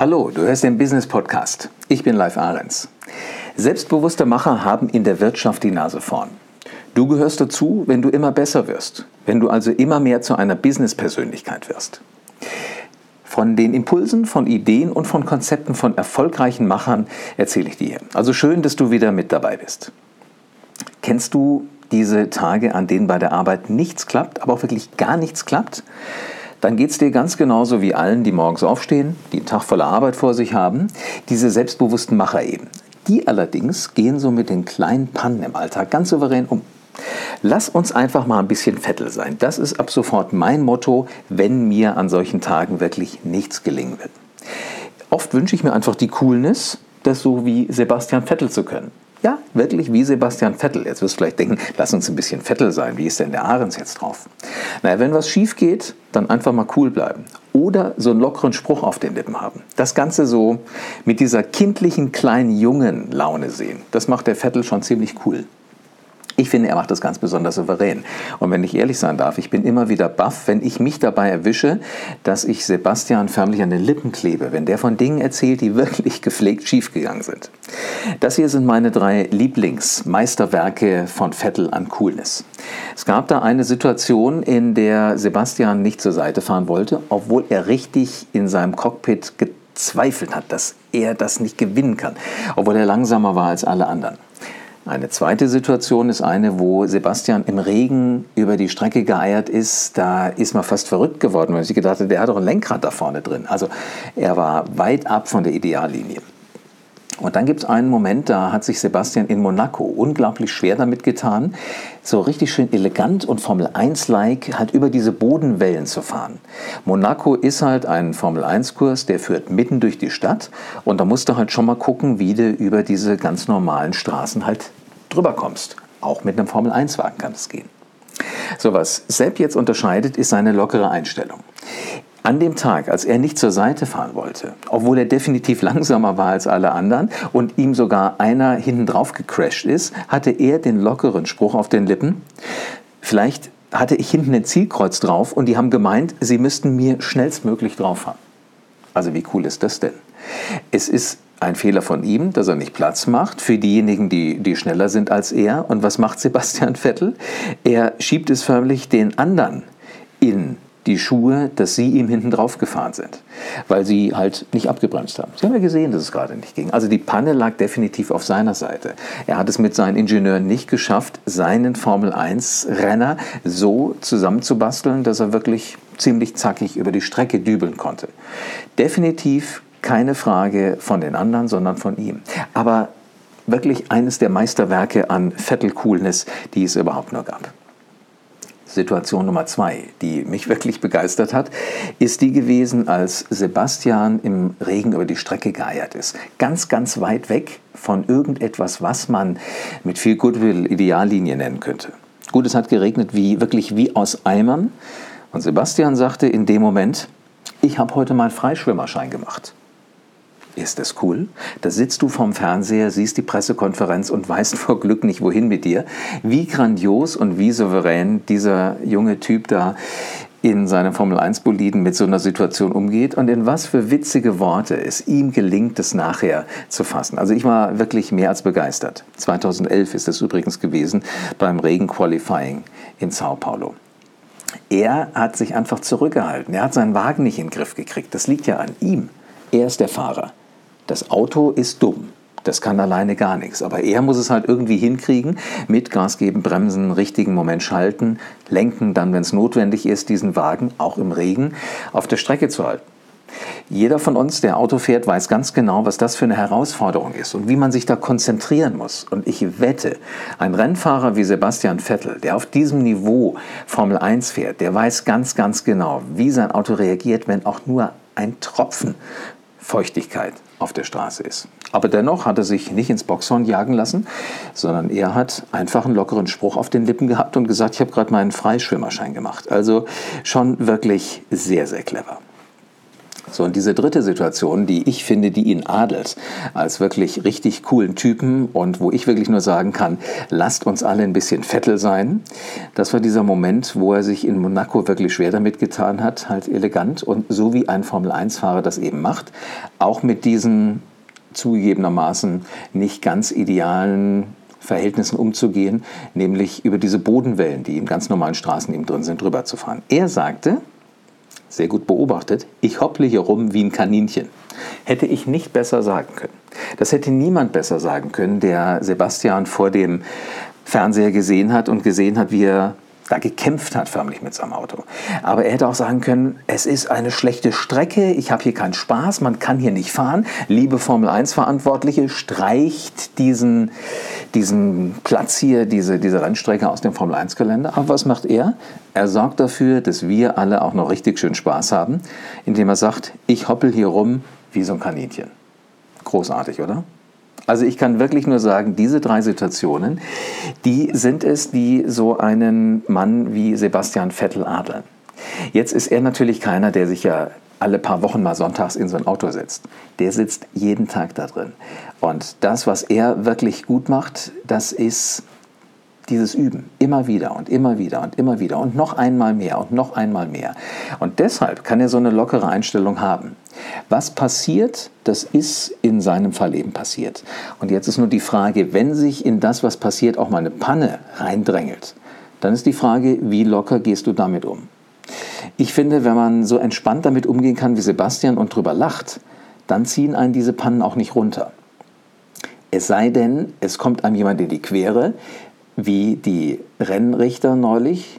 Hallo, du hörst den Business Podcast. Ich bin Live Ahrens. Selbstbewusste Macher haben in der Wirtschaft die Nase vorn. Du gehörst dazu, wenn du immer besser wirst, wenn du also immer mehr zu einer Business-Persönlichkeit wirst. Von den Impulsen, von Ideen und von Konzepten von erfolgreichen Machern erzähle ich dir. Also schön, dass du wieder mit dabei bist. Kennst du diese Tage, an denen bei der Arbeit nichts klappt, aber auch wirklich gar nichts klappt? Dann geht es dir ganz genauso wie allen, die morgens aufstehen, die einen Tag voller Arbeit vor sich haben, diese selbstbewussten Macher eben. Die allerdings gehen so mit den kleinen Pannen im Alltag ganz souverän um. Lass uns einfach mal ein bisschen Vettel sein. Das ist ab sofort mein Motto, wenn mir an solchen Tagen wirklich nichts gelingen wird. Oft wünsche ich mir einfach die Coolness, das so wie Sebastian Vettel zu können. Ja, wirklich wie Sebastian Vettel. Jetzt wirst du vielleicht denken, lass uns ein bisschen Vettel sein. Wie ist denn der Ahrens jetzt drauf? Naja, wenn was schief geht, dann einfach mal cool bleiben. Oder so einen lockeren Spruch auf den Lippen haben. Das Ganze so mit dieser kindlichen, kleinen, jungen Laune sehen. Das macht der Vettel schon ziemlich cool. Ich finde, er macht das ganz besonders souverän. Und wenn ich ehrlich sein darf, ich bin immer wieder baff, wenn ich mich dabei erwische, dass ich Sebastian förmlich an den Lippen klebe, wenn der von Dingen erzählt, die wirklich gepflegt schiefgegangen sind. Das hier sind meine drei Lieblingsmeisterwerke von Vettel an Coolness. Es gab da eine Situation, in der Sebastian nicht zur Seite fahren wollte, obwohl er richtig in seinem Cockpit gezweifelt hat, dass er das nicht gewinnen kann, obwohl er langsamer war als alle anderen. Eine zweite Situation ist eine, wo Sebastian im Regen über die Strecke geeiert ist. Da ist man fast verrückt geworden, weil ich gedacht habe, der hat doch ein Lenkrad da vorne drin. Also er war weit ab von der Ideallinie. Und dann gibt es einen Moment, da hat sich Sebastian in Monaco unglaublich schwer damit getan, so richtig schön elegant und Formel 1-like halt über diese Bodenwellen zu fahren. Monaco ist halt ein Formel 1-Kurs, der führt mitten durch die Stadt und da musst du halt schon mal gucken, wie du über diese ganz normalen Straßen halt drüber kommst. Auch mit einem Formel 1-Wagen kann es gehen. So was Sepp jetzt unterscheidet, ist seine lockere Einstellung. An dem Tag, als er nicht zur Seite fahren wollte, obwohl er definitiv langsamer war als alle anderen und ihm sogar einer hinten drauf gecrashed ist, hatte er den lockeren Spruch auf den Lippen. Vielleicht hatte ich hinten ein Zielkreuz drauf und die haben gemeint, sie müssten mir schnellstmöglich drauf fahren. Also wie cool ist das denn? Es ist ein Fehler von ihm, dass er nicht Platz macht für diejenigen, die, die schneller sind als er. Und was macht Sebastian Vettel? Er schiebt es förmlich den anderen in die Schuhe, dass sie ihm hinten drauf gefahren sind, weil sie halt nicht abgebremst haben. Sie haben ja gesehen, dass es gerade nicht ging. Also die Panne lag definitiv auf seiner Seite. Er hat es mit seinen Ingenieuren nicht geschafft, seinen Formel-1-Renner so zusammenzubasteln, dass er wirklich ziemlich zackig über die Strecke dübeln konnte. Definitiv keine Frage von den anderen, sondern von ihm. Aber wirklich eines der Meisterwerke an Vettel-Coolness, die es überhaupt nur gab. Situation Nummer zwei, die mich wirklich begeistert hat, ist die gewesen, als Sebastian im Regen über die Strecke geeiert ist. Ganz, ganz weit weg von irgendetwas, was man mit viel Goodwill Ideallinie nennen könnte. Gut, es hat geregnet wie wirklich wie aus Eimern. Und Sebastian sagte in dem Moment, ich habe heute meinen Freischwimmerschein gemacht. Ist das cool? Da sitzt du vorm Fernseher, siehst die Pressekonferenz und weißt vor Glück nicht, wohin mit dir. Wie grandios und wie souverän dieser junge Typ da in seinem Formel-1-Boliden mit so einer Situation umgeht und in was für witzige Worte es ihm gelingt, es nachher zu fassen. Also ich war wirklich mehr als begeistert. 2011 ist es übrigens gewesen beim Regen-Qualifying in Sao Paulo. Er hat sich einfach zurückgehalten. Er hat seinen Wagen nicht in den Griff gekriegt. Das liegt ja an ihm. Er ist der Fahrer. Das Auto ist dumm. Das kann alleine gar nichts. Aber er muss es halt irgendwie hinkriegen, mit Gas geben, bremsen, richtigen Moment schalten, lenken, dann, wenn es notwendig ist, diesen Wagen auch im Regen auf der Strecke zu halten. Jeder von uns, der Auto fährt, weiß ganz genau, was das für eine Herausforderung ist und wie man sich da konzentrieren muss. Und ich wette, ein Rennfahrer wie Sebastian Vettel, der auf diesem Niveau Formel 1 fährt, der weiß ganz, ganz genau, wie sein Auto reagiert, wenn auch nur ein Tropfen Feuchtigkeit auf der Straße ist. Aber dennoch hat er sich nicht ins Boxhorn jagen lassen, sondern er hat einfach einen lockeren Spruch auf den Lippen gehabt und gesagt, ich habe gerade meinen Freischwimmerschein gemacht. Also schon wirklich sehr, sehr clever. So, und diese dritte Situation, die ich finde, die ihn adelt, als wirklich richtig coolen Typen und wo ich wirklich nur sagen kann, lasst uns alle ein bisschen Vettel sein, das war dieser Moment, wo er sich in Monaco wirklich schwer damit getan hat, halt elegant und so wie ein Formel-1-Fahrer das eben macht, auch mit diesen zugegebenermaßen nicht ganz idealen Verhältnissen umzugehen, nämlich über diese Bodenwellen, die im ganz normalen Straßen eben drin sind, drüber zu fahren. Er sagte, sehr gut beobachtet, ich hopple hier rum wie ein Kaninchen. Hätte ich nicht besser sagen können. Das hätte niemand besser sagen können, der Sebastian vor dem Fernseher gesehen hat und gesehen hat, wie er da gekämpft hat förmlich mit seinem Auto. Aber er hätte auch sagen können, es ist eine schlechte Strecke, ich habe hier keinen Spaß, man kann hier nicht fahren. Liebe Formel 1 Verantwortliche, streicht diesen, diesen Platz hier, diese, diese Rennstrecke aus dem Formel 1 Gelände. Aber was macht er? Er sorgt dafür, dass wir alle auch noch richtig schön Spaß haben, indem er sagt, ich hoppel hier rum wie so ein Kaninchen. Großartig, oder? Also ich kann wirklich nur sagen, diese drei Situationen, die sind es, die so einen Mann wie Sebastian Vettel adlern. Jetzt ist er natürlich keiner, der sich ja alle paar Wochen mal sonntags in so ein Auto setzt. Der sitzt jeden Tag da drin. Und das, was er wirklich gut macht, das ist dieses Üben, immer wieder und immer wieder und immer wieder und noch einmal mehr und noch einmal mehr. Und deshalb kann er so eine lockere Einstellung haben. Was passiert, das ist in seinem Fall eben passiert. Und jetzt ist nur die Frage, wenn sich in das, was passiert, auch mal eine Panne reindrängelt, dann ist die Frage, wie locker gehst du damit um? Ich finde, wenn man so entspannt damit umgehen kann wie Sebastian und drüber lacht, dann ziehen einen diese Pannen auch nicht runter. Es sei denn, es kommt einem jemand in die Quere, wie die Rennrichter neulich,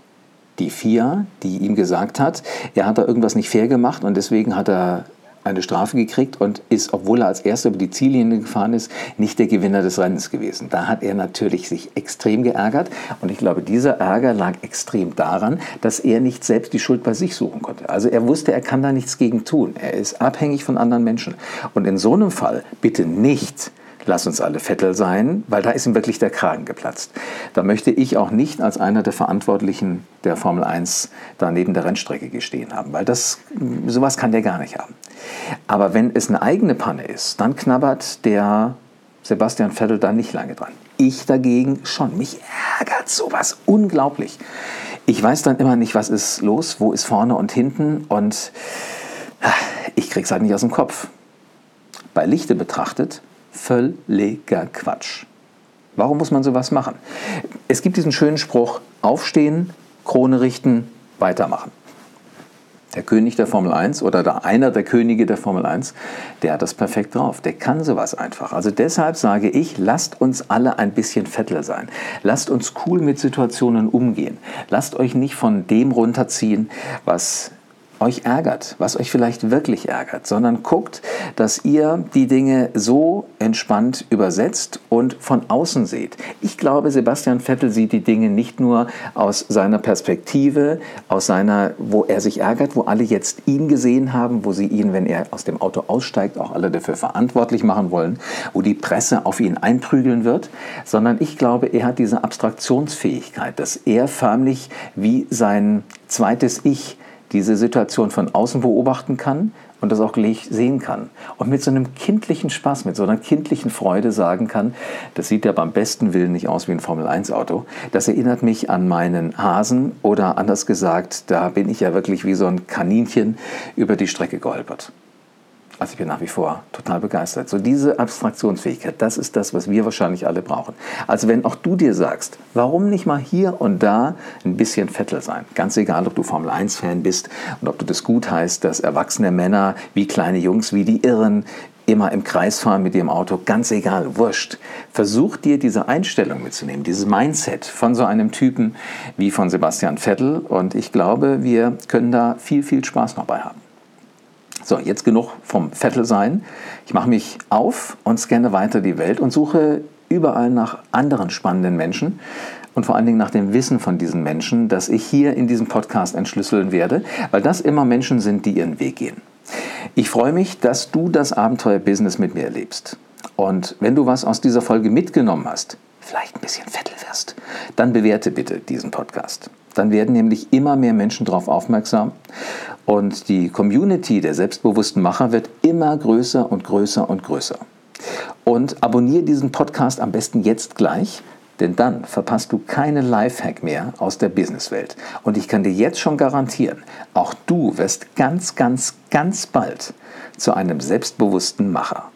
die FIA, die ihm gesagt hat, er hat da irgendwas nicht fair gemacht und deswegen hat er eine Strafe gekriegt und ist, obwohl er als erster über die Ziellinie gefahren ist, nicht der Gewinner des Rennens gewesen. Da hat er natürlich sich extrem geärgert und ich glaube, dieser Ärger lag extrem daran, dass er nicht selbst die Schuld bei sich suchen konnte. Also er wusste, er kann da nichts gegen tun. Er ist abhängig von anderen Menschen. Und in so einem Fall bitte nicht lass uns alle Vettel sein, weil da ist ihm wirklich der Kragen geplatzt. Da möchte ich auch nicht als einer der Verantwortlichen der Formel 1 da neben der Rennstrecke gestehen haben, weil das, sowas kann der gar nicht haben. Aber wenn es eine eigene Panne ist, dann knabbert der Sebastian Vettel da nicht lange dran. Ich dagegen schon. Mich ärgert sowas unglaublich. Ich weiß dann immer nicht, was ist los, wo ist vorne und hinten und ah, ich krieg's halt nicht aus dem Kopf. Bei Lichte betrachtet völliger Quatsch. Warum muss man sowas machen? Es gibt diesen schönen Spruch, aufstehen, Krone richten, weitermachen. Der König der Formel 1 oder der, einer der Könige der Formel 1, der hat das perfekt drauf. Der kann sowas einfach. Also deshalb sage ich, lasst uns alle ein bisschen Vettel sein. Lasst uns cool mit Situationen umgehen. Lasst euch nicht von dem runterziehen, was euch ärgert, was euch vielleicht wirklich ärgert, sondern guckt, dass ihr die Dinge so entspannt übersetzt und von außen seht. Ich glaube, Sebastian Vettel sieht die Dinge nicht nur aus seiner Perspektive, aus seiner, wo er sich ärgert, wo alle jetzt ihn gesehen haben, wo sie ihn, wenn er aus dem Auto aussteigt, auch alle dafür verantwortlich machen wollen, wo die Presse auf ihn einprügeln wird, sondern ich glaube, er hat diese Abstraktionsfähigkeit, dass er förmlich wie sein zweites Ich diese Situation von außen beobachten kann und das auch gleich sehen kann. Und mit so einem kindlichen Spaß, mit so einer kindlichen Freude sagen kann, das sieht ja beim besten Willen nicht aus wie ein Formel-1-Auto. Das erinnert mich an meinen Hasen oder anders gesagt, da bin ich ja wirklich wie so ein Kaninchen über die Strecke geholpert. Also ich bin nach wie vor total begeistert. So diese Abstraktionsfähigkeit, das ist das, was wir wahrscheinlich alle brauchen. Also wenn auch du dir sagst, warum nicht mal hier und da ein bisschen Vettel sein? Ganz egal, ob du Formel 1-Fan bist und ob du das gut heißt, dass erwachsene Männer wie kleine Jungs, wie die Irren, immer im Kreis fahren mit ihrem Auto, ganz egal, wurscht. Versuch dir diese Einstellung mitzunehmen, dieses Mindset von so einem Typen wie von Sebastian Vettel und ich glaube, wir können da viel, viel Spaß noch bei haben. So, jetzt genug vom Vettel sein. Ich mache mich auf und scanne weiter die Welt und suche überall nach anderen spannenden Menschen und vor allen Dingen nach dem Wissen von diesen Menschen, das ich hier in diesem Podcast entschlüsseln werde, weil das immer Menschen sind, die ihren Weg gehen. Ich freue mich, dass du das Abenteuer-Business mit mir erlebst. Und wenn du was aus dieser Folge mitgenommen hast, vielleicht ein bisschen Vettel wirst, dann bewerte bitte diesen Podcast. Dann werden nämlich immer mehr Menschen darauf aufmerksam und die Community der selbstbewussten Macher wird immer größer und größer und größer. Und abonniere diesen Podcast am besten jetzt gleich, denn dann verpasst du keine Lifehack mehr aus der Businesswelt. Und ich kann dir jetzt schon garantieren, auch du wirst ganz, ganz, ganz bald zu einem selbstbewussten Macher.